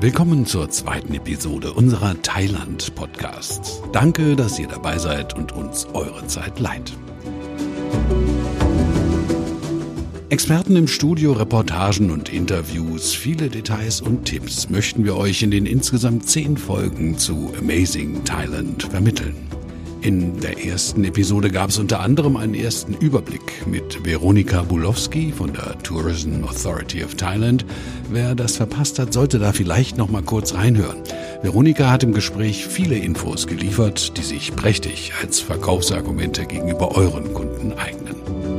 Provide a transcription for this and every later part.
Willkommen zur zweiten Episode unserer Thailand-Podcasts. Danke, dass ihr dabei seid und uns eure Zeit leiht. Experten im Studio, Reportagen und Interviews, viele Details und Tipps möchten wir euch in den insgesamt zehn Folgen zu Amazing Thailand vermitteln. In der ersten Episode gab es unter anderem einen ersten Überblick mit Veronika Bulowski von der Tourism Authority of Thailand. Wer das verpasst hat, sollte da vielleicht noch mal kurz reinhören. Veronika hat im Gespräch viele Infos geliefert, die sich prächtig als Verkaufsargumente gegenüber euren Kunden eignen.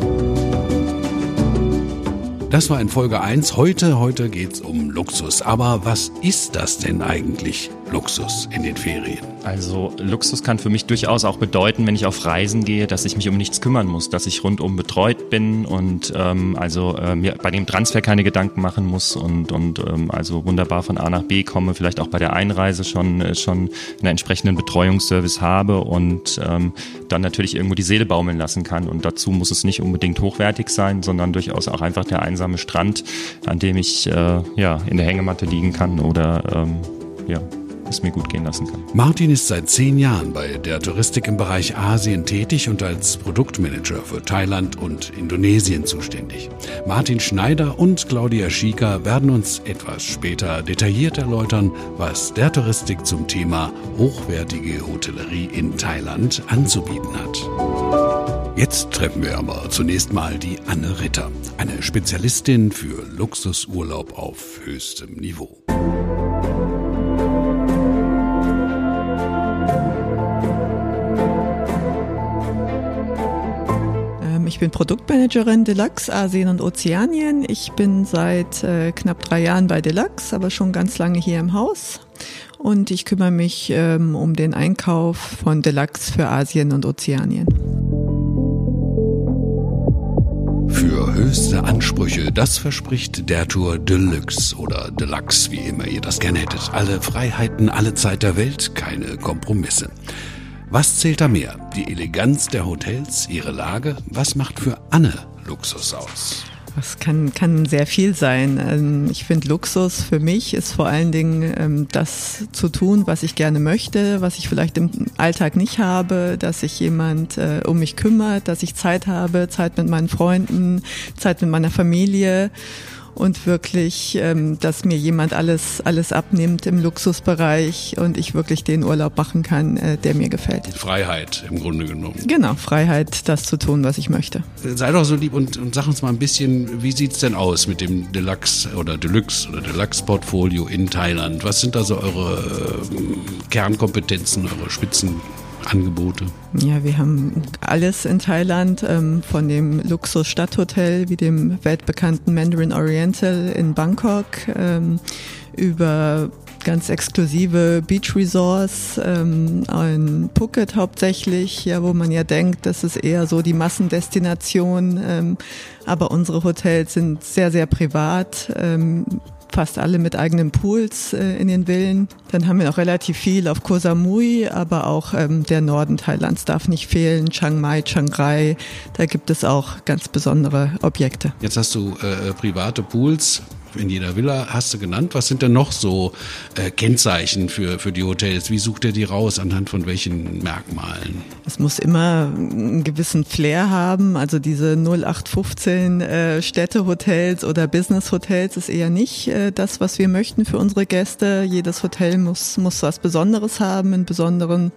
Das war in Folge 1. Heute, heute geht's um Luxus. Aber was ist das denn eigentlich, Luxus in den Ferien? Also Luxus kann für mich durchaus auch bedeuten, wenn ich auf Reisen gehe, dass ich mich um nichts kümmern muss, dass ich rundum betreut bin und ähm, also äh, mir bei dem Transfer keine Gedanken machen muss und, und ähm, also wunderbar von A nach B komme, vielleicht auch bei der Einreise schon, äh, schon einen entsprechenden Betreuungsservice habe und ähm, dann natürlich irgendwo die Seele baumeln lassen kann. Und dazu muss es nicht unbedingt hochwertig sein, sondern durchaus auch einfach der einsame Strand, an dem ich äh, ja in der Hängematte liegen kann oder ähm, ja es mir gut gehen lassen kann. Martin ist seit zehn Jahren bei der Touristik im Bereich Asien tätig und als Produktmanager für Thailand und Indonesien zuständig. Martin Schneider und Claudia Schieker werden uns etwas später detailliert erläutern, was der Touristik zum Thema hochwertige Hotellerie in Thailand anzubieten hat. Jetzt treffen wir aber zunächst mal die Anne Ritter, eine Spezialistin für Luxusurlaub auf höchstem Niveau. Ich bin Produktmanagerin Deluxe Asien und Ozeanien. Ich bin seit äh, knapp drei Jahren bei Deluxe, aber schon ganz lange hier im Haus. Und ich kümmere mich ähm, um den Einkauf von Deluxe für Asien und Ozeanien. Für höchste Ansprüche, das verspricht der Tour Deluxe oder Deluxe, wie immer ihr das gerne hättet. Alle Freiheiten, alle Zeit der Welt, keine Kompromisse. Was zählt da mehr? Die Eleganz der Hotels, ihre Lage? Was macht für Anne Luxus aus? Das kann, kann sehr viel sein. Ähm, ich finde, Luxus für mich ist vor allen Dingen ähm, das zu tun, was ich gerne möchte, was ich vielleicht im Alltag nicht habe, dass sich jemand äh, um mich kümmert, dass ich Zeit habe, Zeit mit meinen Freunden, Zeit mit meiner Familie und wirklich, ähm, dass mir jemand alles, alles abnimmt im Luxusbereich und ich wirklich den Urlaub machen kann, äh, der mir gefällt. Freiheit im Grunde genommen. Genau, Freiheit, das zu tun, was ich möchte. Sei doch so lieb und, und sag uns mal ein bisschen, wie sieht's denn aus mit dem Deluxe oder Deluxe oder Deluxe-Portfolio in Thailand? Was sind da so eure äh, Kernkompetenzen, eure Spitzen? Angebote? Ja, wir haben alles in Thailand, ähm, von dem Luxus-Stadthotel wie dem weltbekannten Mandarin Oriental in Bangkok ähm, über ganz exklusive Beach Resorts, ähm, in Phuket hauptsächlich, ja, wo man ja denkt, das ist eher so die Massendestination, ähm, aber unsere Hotels sind sehr, sehr privat. Ähm, fast alle mit eigenen Pools äh, in den Villen. Dann haben wir noch relativ viel auf Koh Samui, aber auch ähm, der Norden Thailands darf nicht fehlen, Chiang Mai, Chiang Rai. Da gibt es auch ganz besondere Objekte. Jetzt hast du äh, private Pools in jeder Villa hast du genannt. Was sind denn noch so äh, Kennzeichen für, für die Hotels? Wie sucht ihr die raus? Anhand von welchen Merkmalen? Es muss immer einen gewissen Flair haben. Also diese 0815 äh, Städtehotels oder Business-Hotels ist eher nicht äh, das, was wir möchten für unsere Gäste. Jedes Hotel muss, muss was Besonderes haben, ein besonderen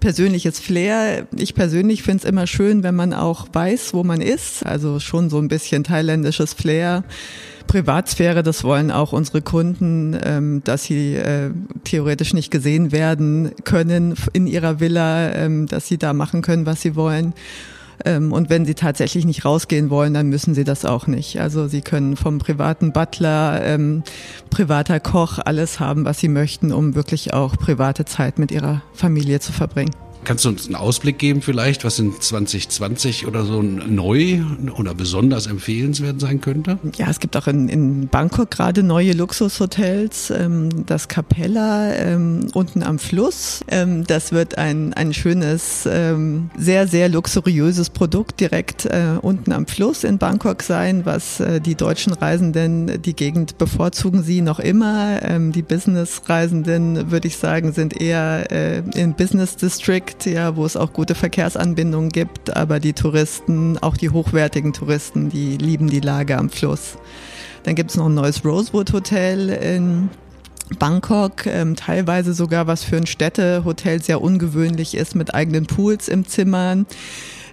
persönliches Flair. Ich persönlich finde es immer schön, wenn man auch weiß, wo man ist. Also schon so ein bisschen thailändisches Flair. Privatsphäre, das wollen auch unsere Kunden, ähm, dass sie äh, theoretisch nicht gesehen werden können in ihrer Villa, ähm, dass sie da machen können, was sie wollen. Ähm, und wenn sie tatsächlich nicht rausgehen wollen, dann müssen sie das auch nicht. Also sie können vom privaten Butler, ähm, privater Koch alles haben, was sie möchten, um wirklich auch private Zeit mit ihrer Familie zu verbringen. Kannst du uns einen Ausblick geben vielleicht, was in 2020 oder so neu oder besonders empfehlenswert sein könnte? Ja, es gibt auch in, in Bangkok gerade neue Luxushotels, ähm, das Capella ähm, unten am Fluss. Ähm, das wird ein, ein schönes, sehr, sehr luxuriöses Produkt direkt äh, unten am Fluss in Bangkok sein, was äh, die deutschen Reisenden, die Gegend bevorzugen sie noch immer. Die Business-Reisenden, würde ich sagen, sind eher äh, in Business District Ja, wo es auch gute Verkehrsanbindungen gibt, aber die Touristen, auch die hochwertigen Touristen, die lieben die Lage am Fluss. Dann gibt es noch ein neues Rosewood Hotel in Bangkok, ähm, teilweise sogar was für ein Städtehotel sehr ungewöhnlich ist, mit eigenen Pools im Zimmer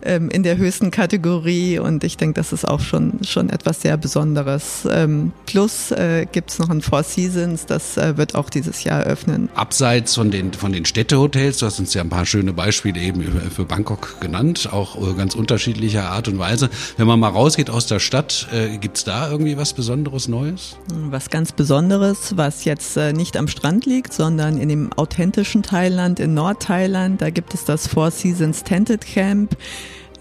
ähm, in der höchsten Kategorie und ich denke, das ist auch schon, schon etwas sehr Besonderes. Ähm, plus äh, gibt es noch ein Four Seasons, das äh, wird auch dieses Jahr öffnen. Abseits von den, von den Städtehotels, du hast uns ja ein paar schöne Beispiele eben für Bangkok genannt, auch äh, ganz unterschiedlicher Art und Weise. Wenn man mal rausgeht aus der Stadt, äh, gibt es da irgendwie was Besonderes Neues? Was ganz Besonderes, was jetzt äh, nicht am Strand liegt, sondern in dem authentischen Thailand, in Nordthailand, da gibt es das Four Seasons Tented Camp.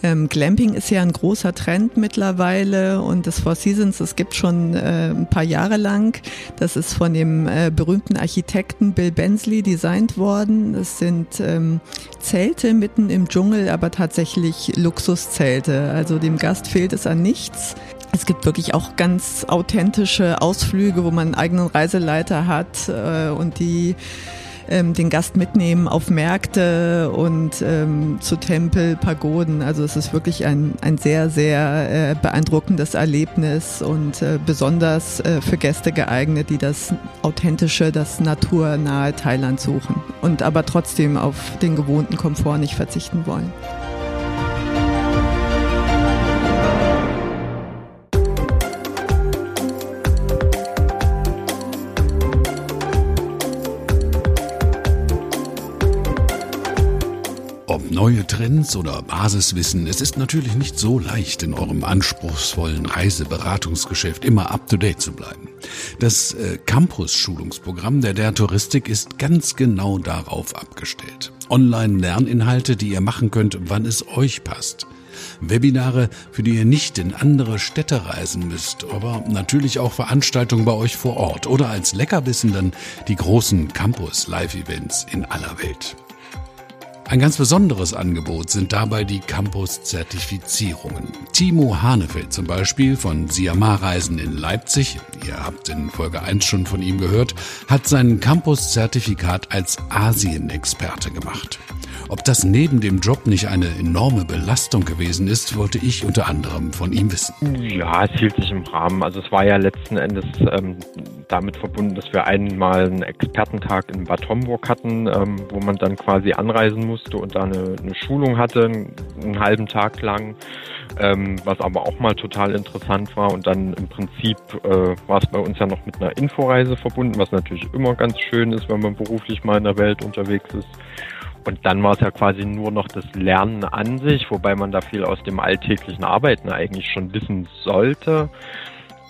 Ähm, Glamping ist ja ein großer Trend mittlerweile und das Four Seasons, das gibt schon äh, ein paar Jahre lang. Das ist von dem äh, berühmten Architekten Bill Bensley designt worden. Das sind ähm, Zelte mitten im Dschungel, aber tatsächlich Luxuszelte. Also dem Gast fehlt es an nichts. Es gibt wirklich auch ganz authentische Ausflüge, wo man einen eigenen Reiseleiter hat äh, und die ähm, den Gast mitnehmen auf Märkte und ähm, zu Tempel, Pagoden. Also es ist wirklich ein, ein sehr, sehr äh, beeindruckendes Erlebnis und äh, besonders äh, für Gäste geeignet, die das authentische, das naturnahe Thailand suchen und aber trotzdem auf den gewohnten Komfort nicht verzichten wollen. Neue Trends oder Basiswissen. Es ist natürlich nicht so leicht, in eurem anspruchsvollen Reiseberatungsgeschäft immer up-to-date zu bleiben. Das äh, Campus-Schulungsprogramm der der Touristik ist ganz genau darauf abgestellt. Online-Lerninhalte, die ihr machen könnt, wann es euch passt. Webinare, für die ihr nicht in andere Städte reisen müsst, aber natürlich auch Veranstaltungen bei euch vor Ort oder als Leckerbissen dann die großen Campus-Live-Events in aller Welt. Ein ganz besonderes Angebot sind dabei die Campus-Zertifizierungen. Timo Hanefeld zum Beispiel von Siamar-Reisen in Leipzig, ihr habt in Folge 1 schon von ihm gehört, hat sein Campus-Zertifikat als Asien-Experte gemacht. Ob das neben dem Job nicht eine enorme Belastung gewesen ist, wollte ich unter anderem von ihm wissen. Ja, es hielt sich im Rahmen. Also es war ja letzten Endes ähm, damit verbunden, dass wir einmal einen Expertentag in Bad Homburg hatten, ähm, wo man dann quasi anreisen musste und da eine, eine Schulung hatte, einen, halben Tag lang, ähm, was aber auch mal total interessant war. Und dann im Prinzip äh, war es bei uns ja noch mit einer Inforeise verbunden, was natürlich immer ganz schön ist, wenn man beruflich mal in der Welt unterwegs ist. Und dann war es ja quasi nur noch das Lernen an sich, wobei man da viel aus dem alltäglichen Arbeiten eigentlich schon wissen sollte.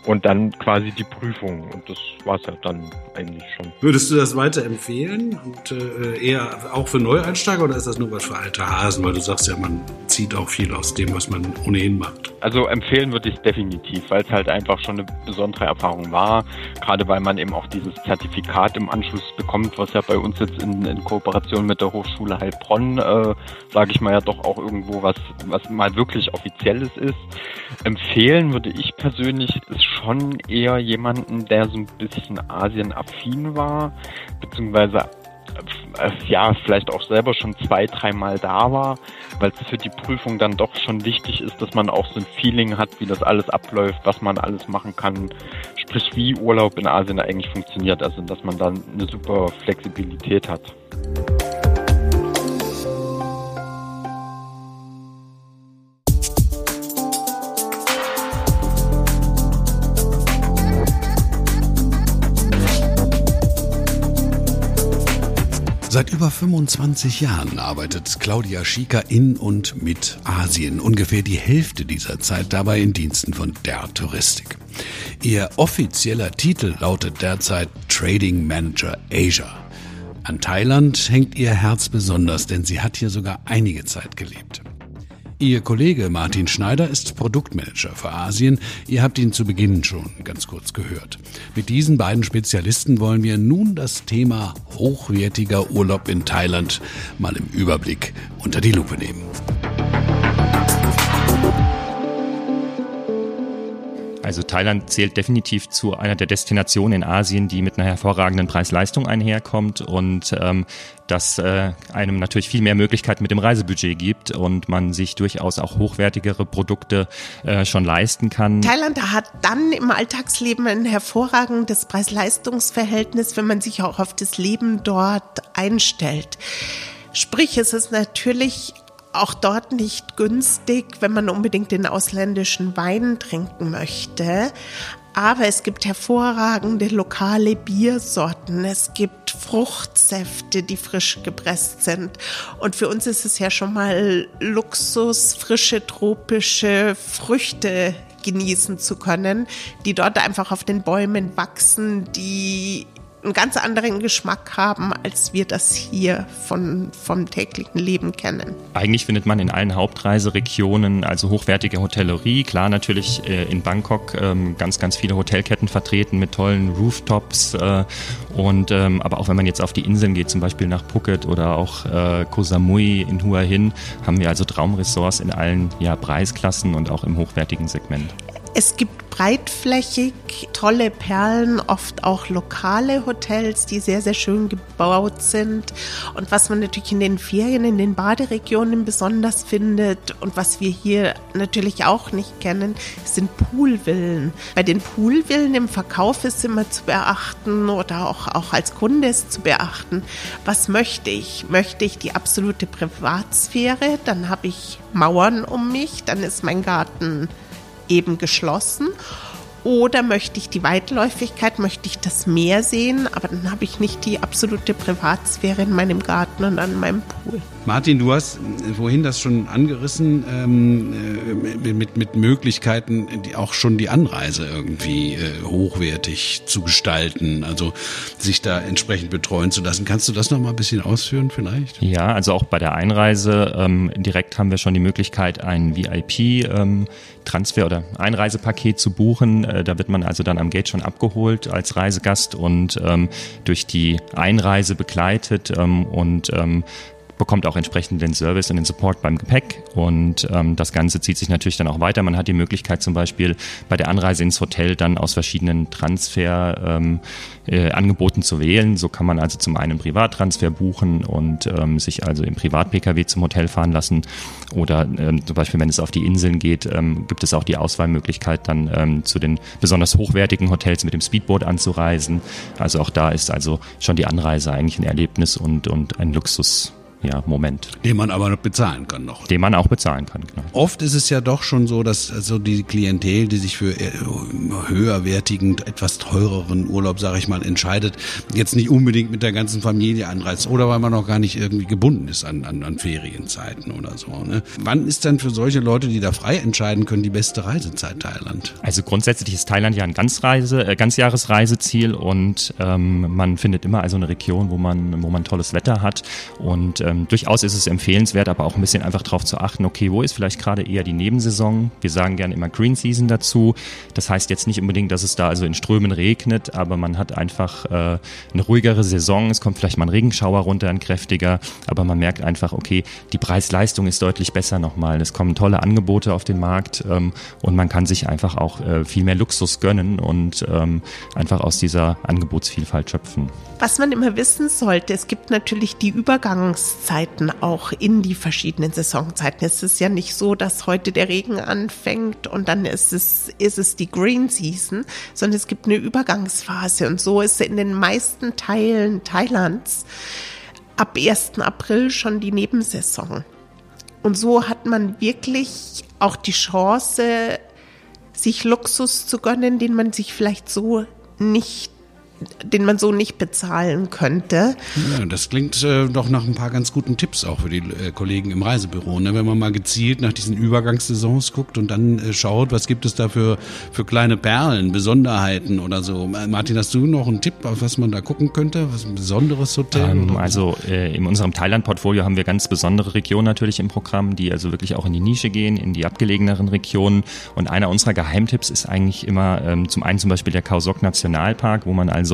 Und dann quasi die Prüfung. Und das war es ja dann eigentlich schon. Würdest du das weiter empfehlen? Und äh, eher auch für Neueinsteiger oder ist das nur was für alte Hasen? Weil du sagst ja, man zieht auch viel aus dem, was man ohnehin macht. Also empfehlen würde ich es definitiv, weil es halt einfach schon eine besondere Erfahrung war. Gerade weil man eben auch dieses Zertifikat im Anschluss bekommt, was ja bei uns jetzt in, in Kooperation mit der Hochschule Heilbronn, äh, sage ich mal ja doch auch irgendwo was, was mal wirklich offizielles ist. Empfehlen würde ich persönlich ist schon eher jemanden, der so ein bisschen Asien-affin war, beziehungsweise äh, ja, vielleicht auch selber schon zwei, dreimal da war, weil es für die Prüfung dann doch schon wichtig ist, dass man auch so ein Feeling hat, wie das alles abläuft, was man alles machen kann, sprich wie Urlaub in Asien eigentlich funktioniert, also dass man dann eine super Flexibilität hat. Seit über 25 Jahren arbeitet Claudia Schieker in und mit Asien. Ungefähr die Hälfte dieser Zeit dabei in Diensten von der Touristik. Ihr offizieller Titel lautet derzeit Trading Manager Asia. An Thailand hängt ihr Herz besonders, denn sie hat hier sogar einige Zeit gelebt. Ihr Kollege Martin Schneider ist Produktmanager für Asien. Ihr habt ihn zu Beginn schon ganz kurz gehört. Mit diesen beiden Spezialisten wollen wir nun das Thema hochwertiger Urlaub in Thailand mal im Überblick unter die Lupe nehmen. Also Thailand zählt definitiv zu einer der Destinationen in Asien, die mit einer hervorragenden Preis-Leistung einherkommt und ähm, das äh, einem natürlich viel mehr Möglichkeiten mit dem Reisebudget gibt und man sich durchaus auch hochwertigere Produkte äh, schon leisten kann. Thailand hat dann im Alltagsleben ein hervorragendes Preis-Leistungs-Verhältnis, wenn man sich auch auf das Leben dort einstellt. Sprich, es ist natürlich auch dort nicht günstig, wenn man unbedingt den ausländischen Wein trinken möchte. Aber es gibt hervorragende lokale Biersorten. Es gibt Fruchtsäfte, die frisch gepresst sind. Und für uns ist es ja schon mal Luxus, frische tropische Früchte genießen zu können, die dort einfach auf den Bäumen wachsen, die einen ganz anderen Geschmack haben, als wir das hier von, vom täglichen Leben kennen. Eigentlich findet man in allen Hauptreiseregionen also hochwertige Hotellerie. Klar, natürlich äh, in Bangkok ähm, ganz, ganz viele Hotelketten vertreten mit tollen Rooftops. Äh, und ähm, aber auch wenn man jetzt auf die Inseln geht, zum Beispiel nach Phuket oder auch äh, Koh Samui in Hua Hin, haben wir also Traumressorts in allen ja, Preisklassen und auch im hochwertigen Segment. Es gibt breitflächig tolle Perlen, oft auch lokale Hotels, die sehr, sehr schön gebaut sind. Und was man natürlich in den Ferien, in den Baderegionen besonders findet und was wir hier natürlich auch nicht kennen, sind Poolvillen. Bei den Poolvillen im Verkauf ist immer zu beachten oder auch, auch als Kunde ist zu beachten, was möchte ich? Möchte ich die absolute Privatsphäre? Dann habe ich Mauern um mich, dann ist mein Garten eben geschlossen. Oder möchte ich die Weitläufigkeit, möchte ich das Meer sehen, aber dann habe ich nicht die absolute Privatsphäre in meinem Garten und an meinem Pool. Martin, du hast vorhin das schon angerissen ähm, äh, mit, mit Möglichkeiten, die auch schon die Anreise irgendwie äh, hochwertig zu gestalten, also sich da entsprechend betreuen zu lassen. Kannst du das noch mal ein bisschen ausführen vielleicht? Ja, also auch bei der Einreise ähm, direkt haben wir schon die Möglichkeit, ein VIP-Transfer ähm, oder Einreisepaket zu buchen. Äh, da wird man also dann am Gate schon abgeholt als Reisegast und ähm, durch die Einreise begleitet ähm, und ähm, bekommt auch entsprechend den Service und den Support beim Gepäck und ähm, das Ganze zieht sich natürlich dann auch weiter. Man hat die Möglichkeit zum Beispiel bei der Anreise ins Hotel dann aus verschiedenen Transferangeboten ähm, äh, zu wählen. So kann man also zum einen Privattransfer buchen und ähm, sich also im Privat-Pkw zum Hotel fahren lassen oder ähm, zum Beispiel, wenn es auf die Inseln geht, ähm, gibt es auch die Auswahlmöglichkeit dann ähm, zu den besonders hochwertigen Hotels mit dem Speedboat anzureisen. Also auch da ist also schon die Anreise eigentlich ein Erlebnis und, und ein Luxus ja, Moment. Den man aber noch bezahlen kann noch. Den man auch bezahlen kann, genau. Oft ist es ja doch schon so, dass also die Klientel, die sich für äh, höherwertigen, etwas teureren Urlaub, sage ich mal, entscheidet, jetzt nicht unbedingt mit der ganzen Familie anreist oder weil man noch gar nicht irgendwie gebunden ist an, an, an Ferienzeiten oder so. Ne? Wann ist dann für solche Leute, die da frei entscheiden können, die beste Reisezeit Thailand? Also grundsätzlich ist Thailand ja ein Ganzreise, äh, Ganzjahresreiseziel und ähm, man findet immer also eine Region, wo man, wo man tolles Wetter hat und ähm, durchaus ist es empfehlenswert, aber auch ein bisschen einfach darauf zu achten, okay, wo ist vielleicht gerade eher die Nebensaison? Wir sagen gerne immer Green Season dazu. Das heißt jetzt nicht unbedingt, dass es da also in Strömen regnet, aber man hat einfach äh, eine ruhigere Saison. Es kommt vielleicht mal ein Regenschauer runter, ein kräftiger, aber man merkt einfach, okay, die Preis-Leistung ist deutlich besser nochmal. Es kommen tolle Angebote auf den Markt ähm, und man kann sich einfach auch äh, viel mehr Luxus gönnen und ähm, einfach aus dieser Angebotsvielfalt schöpfen. Was man immer wissen sollte, es gibt natürlich die Übergangszeiten auch in die verschiedenen Saisonzeiten. Es ist ja nicht so, dass heute der Regen anfängt und dann ist es, ist es die Green Season, sondern es gibt eine Übergangsphase und so ist in den meisten Teilen Thailands ab 1. April schon die Nebensaison. Und so hat man wirklich auch die Chance, sich Luxus zu gönnen, den man sich vielleicht so nicht den man so nicht bezahlen könnte. Ja, das klingt äh, doch nach ein paar ganz guten Tipps auch für die äh, Kollegen im Reisebüro. Ne? Wenn man mal gezielt nach diesen Übergangssaisons guckt und dann äh, schaut, was gibt es da für, für kleine Perlen, Besonderheiten oder so. Martin, hast du noch einen Tipp, auf was man da gucken könnte? Was ein besonderes Hotel? Ähm, also äh, in unserem Thailand-Portfolio haben wir ganz besondere Regionen natürlich im Programm, die also wirklich auch in die Nische gehen, in die abgelegeneren Regionen. Und einer unserer Geheimtipps ist eigentlich immer ähm, zum einen zum Beispiel der Khao Sok Nationalpark, wo man also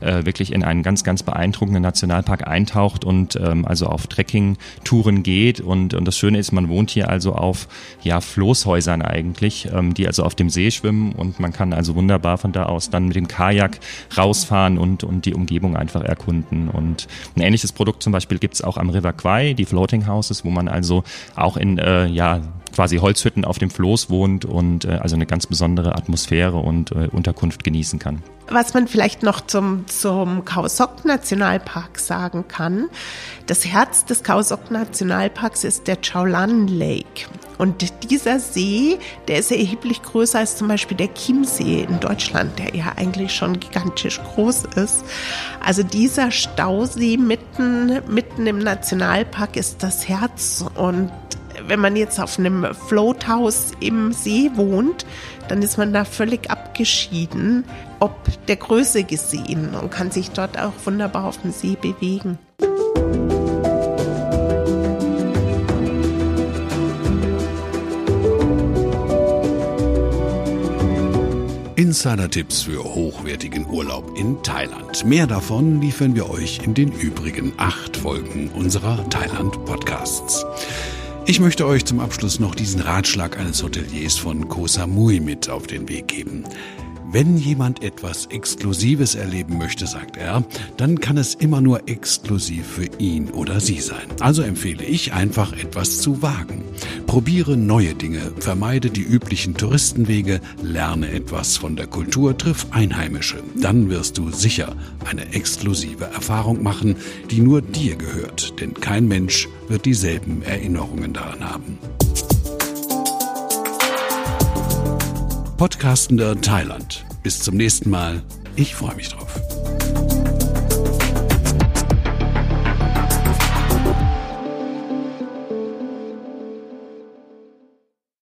äh, wirklich in einen ganz, ganz beeindruckenden Nationalpark eintaucht und ähm, also auf Trekking-Touren geht. Und, und das Schöne ist, man wohnt hier also auf ja, Floßhäusern eigentlich, ähm, die also auf dem See schwimmen und man kann also wunderbar von da aus dann mit dem Kajak rausfahren und, und die Umgebung einfach erkunden. Und ein ähnliches Produkt zum Beispiel gibt's auch am River Kwai, die Floating Houses, wo man also auch in äh, ja, quasi Holzhütten auf dem Floß wohnt und äh, also eine ganz besondere Atmosphäre und äh, Unterkunft genießen kann. Was man vielleicht noch zum, zum Kaosok Nationalpark sagen kann, das Herz des Kaosok Nationalparks ist der Chaulan Lake. Und dieser See, der ist erheblich größer als zum Beispiel der Chiemsee in Deutschland, der ja eigentlich schon gigantisch groß ist. Also dieser Stausee mitten, mitten im Nationalpark ist das Herz und wenn man jetzt auf einem Floathaus im See wohnt, dann ist man da völlig abgeschieden, ob der Größe gesehen und kann sich dort auch wunderbar auf dem See bewegen. Insider-Tipps für hochwertigen Urlaub in Thailand. Mehr davon liefern wir euch in den übrigen acht Folgen unserer Thailand-Podcasts. Ich möchte euch zum Abschluss noch diesen Ratschlag eines Hoteliers von Koh Samui mit auf den Weg geben. Wenn jemand etwas Exklusives erleben möchte, sagt er, dann kann es immer nur exklusiv für ihn oder sie sein. Also empfehle ich einfach etwas zu wagen. Probiere neue Dinge, vermeide die üblichen Touristenwege, lerne etwas von der Kultur, triff Einheimische. Dann wirst du sicher eine exklusive Erfahrung machen, die nur dir gehört, denn kein Mensch wird dieselben Erinnerungen daran haben. Podcastender Thailand. Bis zum nächsten Mal. Ich freue mich drauf.